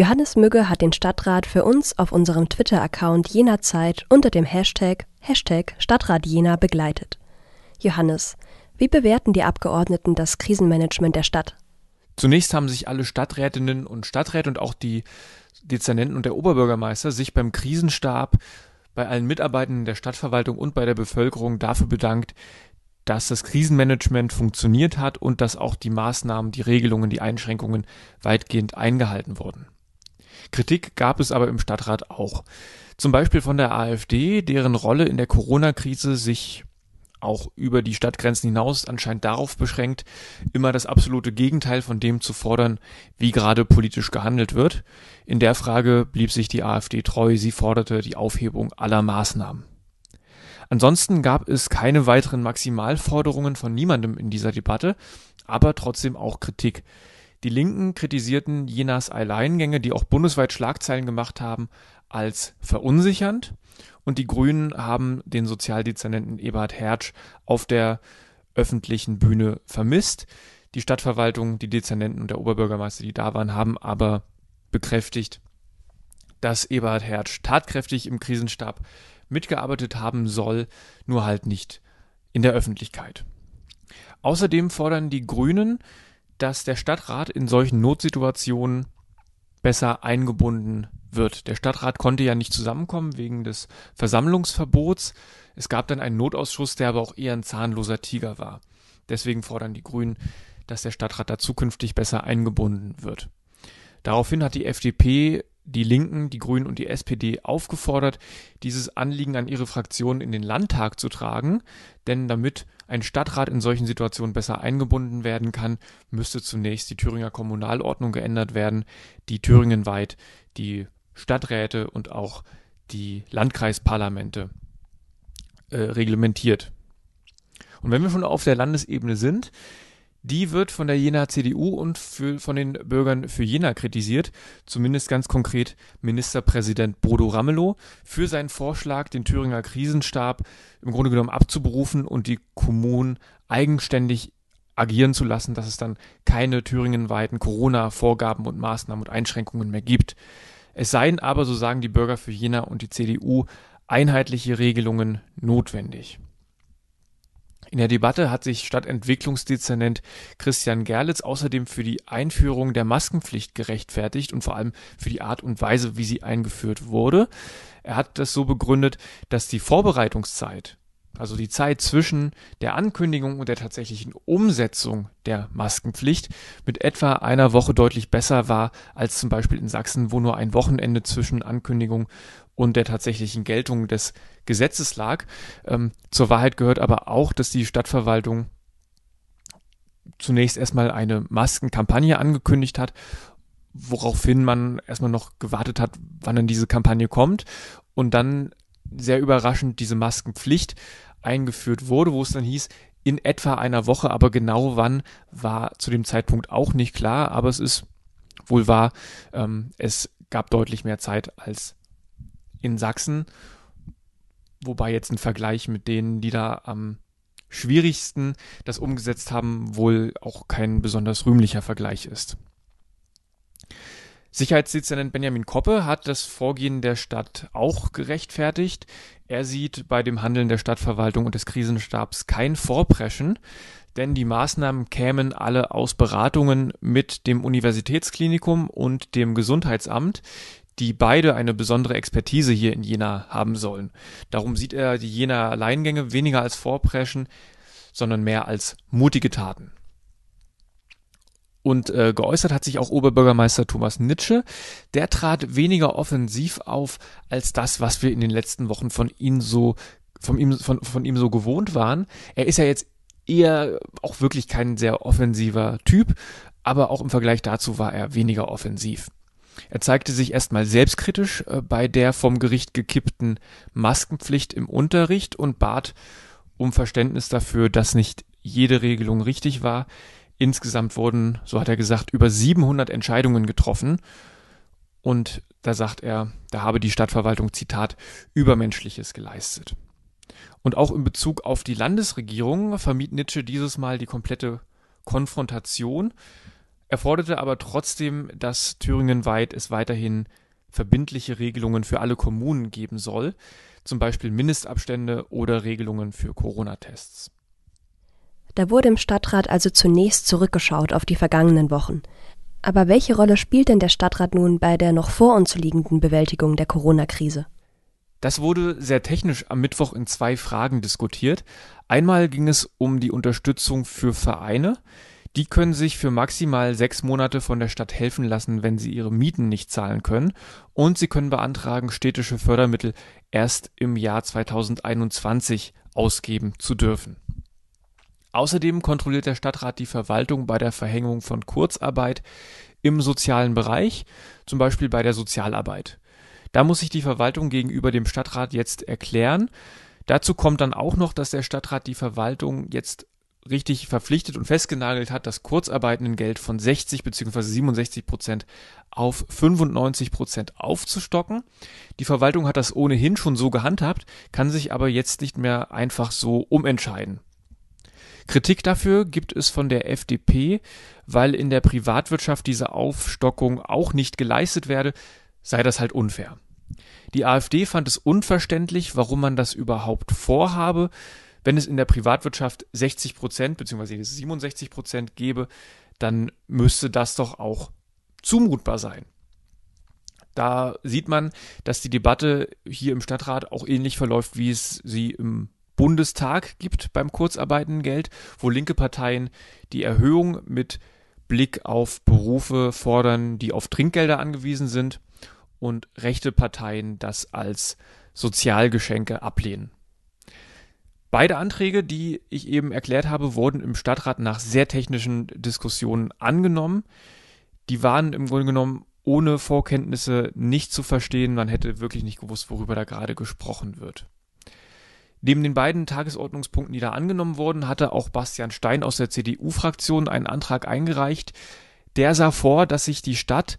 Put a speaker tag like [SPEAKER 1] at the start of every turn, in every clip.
[SPEAKER 1] Johannes Mügge hat den Stadtrat für uns auf unserem Twitter-Account jener Zeit unter dem Hashtag, Hashtag Stadtrat Jena begleitet. Johannes, wie bewerten die Abgeordneten das Krisenmanagement der Stadt?
[SPEAKER 2] Zunächst haben sich alle Stadträtinnen und Stadträte und auch die Dezernenten und der Oberbürgermeister sich beim Krisenstab, bei allen Mitarbeitenden der Stadtverwaltung und bei der Bevölkerung dafür bedankt, dass das Krisenmanagement funktioniert hat und dass auch die Maßnahmen, die Regelungen, die Einschränkungen weitgehend eingehalten wurden. Kritik gab es aber im Stadtrat auch. Zum Beispiel von der AfD, deren Rolle in der Corona-Krise sich auch über die Stadtgrenzen hinaus anscheinend darauf beschränkt, immer das absolute Gegenteil von dem zu fordern, wie gerade politisch gehandelt wird. In der Frage blieb sich die AfD treu, sie forderte die Aufhebung aller Maßnahmen. Ansonsten gab es keine weiteren Maximalforderungen von niemandem in dieser Debatte, aber trotzdem auch Kritik. Die Linken kritisierten Jenas Alleingänge, die auch bundesweit Schlagzeilen gemacht haben, als verunsichernd. Und die Grünen haben den Sozialdezernenten Eberhard Hertsch auf der öffentlichen Bühne vermisst. Die Stadtverwaltung, die Dezernenten und der Oberbürgermeister, die da waren, haben aber bekräftigt, dass Eberhard Hertsch tatkräftig im Krisenstab mitgearbeitet haben soll, nur halt nicht in der Öffentlichkeit. Außerdem fordern die Grünen dass der Stadtrat in solchen Notsituationen besser eingebunden wird. Der Stadtrat konnte ja nicht zusammenkommen wegen des Versammlungsverbots. Es gab dann einen Notausschuss, der aber auch eher ein zahnloser Tiger war. Deswegen fordern die Grünen, dass der Stadtrat da zukünftig besser eingebunden wird. Daraufhin hat die FDP die Linken, die Grünen und die SPD aufgefordert, dieses Anliegen an ihre Fraktionen in den Landtag zu tragen, denn damit ein Stadtrat in solchen Situationen besser eingebunden werden kann, müsste zunächst die Thüringer Kommunalordnung geändert werden, die thüringenweit die Stadträte und auch die Landkreisparlamente äh, reglementiert. Und wenn wir schon auf der Landesebene sind, die wird von der Jena CDU und für, von den Bürgern für Jena kritisiert, zumindest ganz konkret Ministerpräsident Bodo Ramelow, für seinen Vorschlag, den Thüringer Krisenstab im Grunde genommen abzuberufen und die Kommunen eigenständig agieren zu lassen, dass es dann keine thüringenweiten Corona-Vorgaben und Maßnahmen und Einschränkungen mehr gibt. Es seien aber, so sagen die Bürger für Jena und die CDU, einheitliche Regelungen notwendig. In der Debatte hat sich Stadtentwicklungsdezernent Christian Gerlitz außerdem für die Einführung der Maskenpflicht gerechtfertigt und vor allem für die Art und Weise, wie sie eingeführt wurde. Er hat das so begründet, dass die Vorbereitungszeit also die Zeit zwischen der Ankündigung und der tatsächlichen Umsetzung der Maskenpflicht mit etwa einer Woche deutlich besser war als zum Beispiel in Sachsen, wo nur ein Wochenende zwischen Ankündigung und der tatsächlichen Geltung des Gesetzes lag. Ähm, zur Wahrheit gehört aber auch, dass die Stadtverwaltung zunächst erstmal eine Maskenkampagne angekündigt hat, woraufhin man erstmal noch gewartet hat, wann dann diese Kampagne kommt und dann sehr überraschend diese Maskenpflicht eingeführt wurde, wo es dann hieß, in etwa einer Woche, aber genau wann war zu dem Zeitpunkt auch nicht klar, aber es ist wohl wahr, ähm, es gab deutlich mehr Zeit als in Sachsen, wobei jetzt ein Vergleich mit denen, die da am schwierigsten das umgesetzt haben, wohl auch kein besonders rühmlicher Vergleich ist. Sicherheitsdezernent Benjamin Koppe hat das Vorgehen der Stadt auch gerechtfertigt. Er sieht bei dem Handeln der Stadtverwaltung und des Krisenstabs kein Vorpreschen, denn die Maßnahmen kämen alle aus Beratungen mit dem Universitätsklinikum und dem Gesundheitsamt, die beide eine besondere Expertise hier in Jena haben sollen. Darum sieht er die Jena Alleingänge weniger als Vorpreschen, sondern mehr als mutige Taten. Und äh, geäußert hat sich auch Oberbürgermeister Thomas Nitsche. Der trat weniger offensiv auf als das, was wir in den letzten Wochen von ihm so von ihm, von, von ihm so gewohnt waren. Er ist ja jetzt eher auch wirklich kein sehr offensiver Typ, aber auch im Vergleich dazu war er weniger offensiv. Er zeigte sich erstmal selbstkritisch äh, bei der vom Gericht gekippten Maskenpflicht im Unterricht und bat um Verständnis dafür, dass nicht jede Regelung richtig war. Insgesamt wurden, so hat er gesagt, über 700 Entscheidungen getroffen. Und da sagt er, da habe die Stadtverwaltung, Zitat, Übermenschliches geleistet. Und auch in Bezug auf die Landesregierung vermied Nietzsche dieses Mal die komplette Konfrontation. Er forderte aber trotzdem, dass thüringenweit es weiterhin verbindliche Regelungen für alle Kommunen geben soll, zum Beispiel Mindestabstände oder Regelungen für Corona-Tests.
[SPEAKER 1] Da wurde im Stadtrat also zunächst zurückgeschaut auf die vergangenen Wochen. Aber welche Rolle spielt denn der Stadtrat nun bei der noch vor uns liegenden Bewältigung der Corona-Krise?
[SPEAKER 2] Das wurde sehr technisch am Mittwoch in zwei Fragen diskutiert. Einmal ging es um die Unterstützung für Vereine. Die können sich für maximal sechs Monate von der Stadt helfen lassen, wenn sie ihre Mieten nicht zahlen können. Und sie können beantragen, städtische Fördermittel erst im Jahr 2021 ausgeben zu dürfen. Außerdem kontrolliert der Stadtrat die Verwaltung bei der Verhängung von Kurzarbeit im sozialen Bereich, zum Beispiel bei der Sozialarbeit. Da muss sich die Verwaltung gegenüber dem Stadtrat jetzt erklären. Dazu kommt dann auch noch, dass der Stadtrat die Verwaltung jetzt richtig verpflichtet und festgenagelt hat, das Kurzarbeitendengeld von 60 bzw. 67 Prozent auf 95 Prozent aufzustocken. Die Verwaltung hat das ohnehin schon so gehandhabt, kann sich aber jetzt nicht mehr einfach so umentscheiden. Kritik dafür gibt es von der FDP, weil in der Privatwirtschaft diese Aufstockung auch nicht geleistet werde, sei das halt unfair. Die AfD fand es unverständlich, warum man das überhaupt vorhabe. Wenn es in der Privatwirtschaft 60 Prozent bzw. 67 Prozent gäbe, dann müsste das doch auch zumutbar sein. Da sieht man, dass die Debatte hier im Stadtrat auch ähnlich verläuft, wie es sie im Bundestag gibt beim Kurzarbeitengeld, wo linke Parteien die Erhöhung mit Blick auf Berufe fordern, die auf Trinkgelder angewiesen sind und rechte Parteien das als Sozialgeschenke ablehnen. Beide Anträge, die ich eben erklärt habe, wurden im Stadtrat nach sehr technischen Diskussionen angenommen. Die waren im Grunde genommen ohne Vorkenntnisse nicht zu verstehen. Man hätte wirklich nicht gewusst, worüber da gerade gesprochen wird. Neben den beiden Tagesordnungspunkten, die da angenommen wurden, hatte auch Bastian Stein aus der CDU-Fraktion einen Antrag eingereicht. Der sah vor, dass sich die Stadt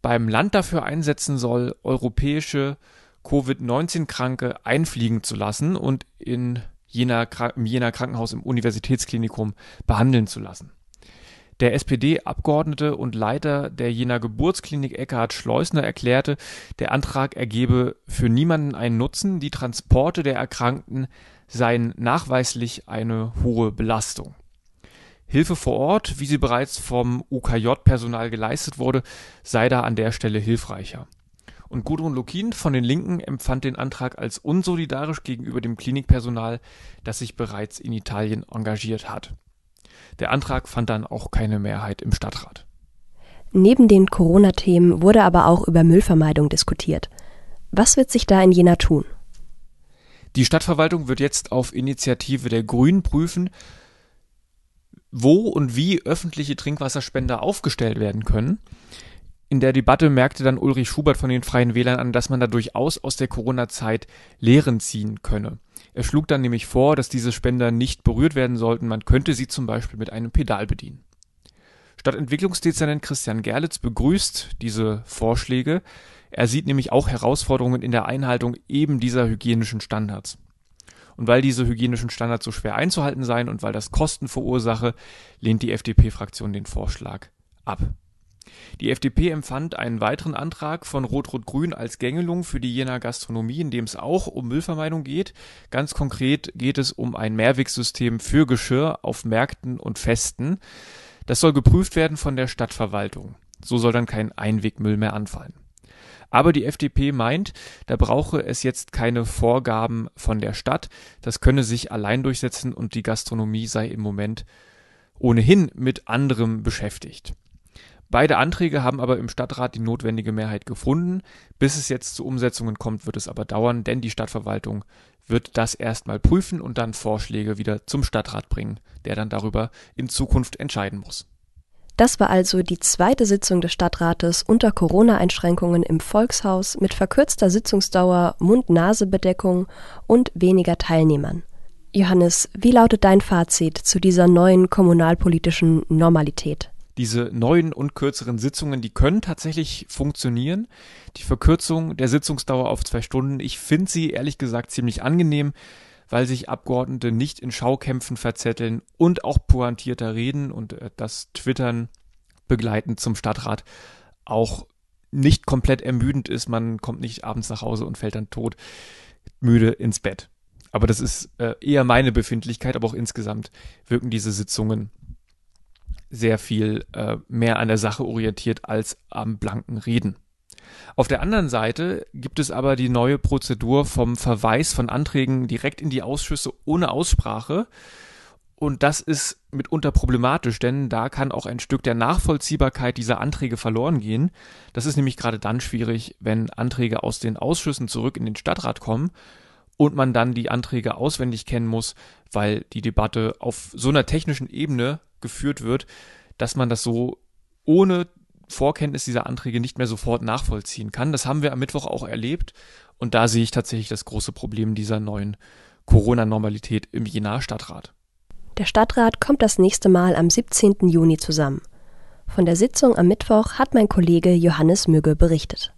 [SPEAKER 2] beim Land dafür einsetzen soll, europäische Covid-19-Kranke einfliegen zu lassen und in jener, im Jener Krankenhaus im Universitätsklinikum behandeln zu lassen. Der SPD-Abgeordnete und Leiter der Jener Geburtsklinik Eckhard Schleusner erklärte, der Antrag ergebe für niemanden einen Nutzen, die Transporte der Erkrankten seien nachweislich eine hohe Belastung. Hilfe vor Ort, wie sie bereits vom UKJ-Personal geleistet wurde, sei da an der Stelle hilfreicher. Und Gudrun Lukin von den Linken empfand den Antrag als unsolidarisch gegenüber dem Klinikpersonal, das sich bereits in Italien engagiert hat. Der Antrag fand dann auch keine Mehrheit im Stadtrat.
[SPEAKER 1] Neben den Corona-Themen wurde aber auch über Müllvermeidung diskutiert. Was wird sich da in Jena tun?
[SPEAKER 2] Die Stadtverwaltung wird jetzt auf Initiative der Grünen prüfen, wo und wie öffentliche Trinkwasserspender aufgestellt werden können. In der Debatte merkte dann Ulrich Schubert von den Freien Wählern an, dass man da durchaus aus der Corona-Zeit Lehren ziehen könne. Er schlug dann nämlich vor, dass diese Spender nicht berührt werden sollten, man könnte sie zum Beispiel mit einem Pedal bedienen. Stadtentwicklungsdezernent Christian Gerlitz begrüßt diese Vorschläge. Er sieht nämlich auch Herausforderungen in der Einhaltung eben dieser hygienischen Standards. Und weil diese hygienischen Standards so schwer einzuhalten seien und weil das Kosten verursache, lehnt die FDP-Fraktion den Vorschlag ab. Die FDP empfand einen weiteren Antrag von Rot-Rot-Grün als Gängelung für die Jener Gastronomie, in dem es auch um Müllvermeidung geht. Ganz konkret geht es um ein Mehrwegsystem für Geschirr auf Märkten und Festen. Das soll geprüft werden von der Stadtverwaltung. So soll dann kein Einwegmüll mehr anfallen. Aber die FDP meint, da brauche es jetzt keine Vorgaben von der Stadt. Das könne sich allein durchsetzen und die Gastronomie sei im Moment ohnehin mit anderem beschäftigt. Beide Anträge haben aber im Stadtrat die notwendige Mehrheit gefunden. Bis es jetzt zu Umsetzungen kommt, wird es aber dauern, denn die Stadtverwaltung wird das erstmal prüfen und dann Vorschläge wieder zum Stadtrat bringen, der dann darüber in Zukunft entscheiden muss.
[SPEAKER 1] Das war also die zweite Sitzung des Stadtrates unter Corona-Einschränkungen im Volkshaus mit verkürzter Sitzungsdauer, Mund-Nase-Bedeckung und weniger Teilnehmern. Johannes, wie lautet dein Fazit zu dieser neuen kommunalpolitischen Normalität?
[SPEAKER 2] Diese neuen und kürzeren Sitzungen, die können tatsächlich funktionieren. Die Verkürzung der Sitzungsdauer auf zwei Stunden, ich finde sie ehrlich gesagt ziemlich angenehm, weil sich Abgeordnete nicht in Schaukämpfen verzetteln und auch pointierter reden und äh, das Twittern begleitend zum Stadtrat auch nicht komplett ermüdend ist. Man kommt nicht abends nach Hause und fällt dann tot müde ins Bett. Aber das ist äh, eher meine Befindlichkeit, aber auch insgesamt wirken diese Sitzungen sehr viel äh, mehr an der Sache orientiert als am blanken Reden. Auf der anderen Seite gibt es aber die neue Prozedur vom Verweis von Anträgen direkt in die Ausschüsse ohne Aussprache. Und das ist mitunter problematisch, denn da kann auch ein Stück der Nachvollziehbarkeit dieser Anträge verloren gehen. Das ist nämlich gerade dann schwierig, wenn Anträge aus den Ausschüssen zurück in den Stadtrat kommen und man dann die Anträge auswendig kennen muss, weil die Debatte auf so einer technischen Ebene geführt wird, dass man das so ohne Vorkenntnis dieser Anträge nicht mehr sofort nachvollziehen kann. Das haben wir am Mittwoch auch erlebt und da sehe ich tatsächlich das große Problem dieser neuen Corona-Normalität im Jenaer Stadtrat.
[SPEAKER 1] Der Stadtrat kommt das nächste Mal am 17. Juni zusammen. Von der Sitzung am Mittwoch hat mein Kollege Johannes Mügge berichtet.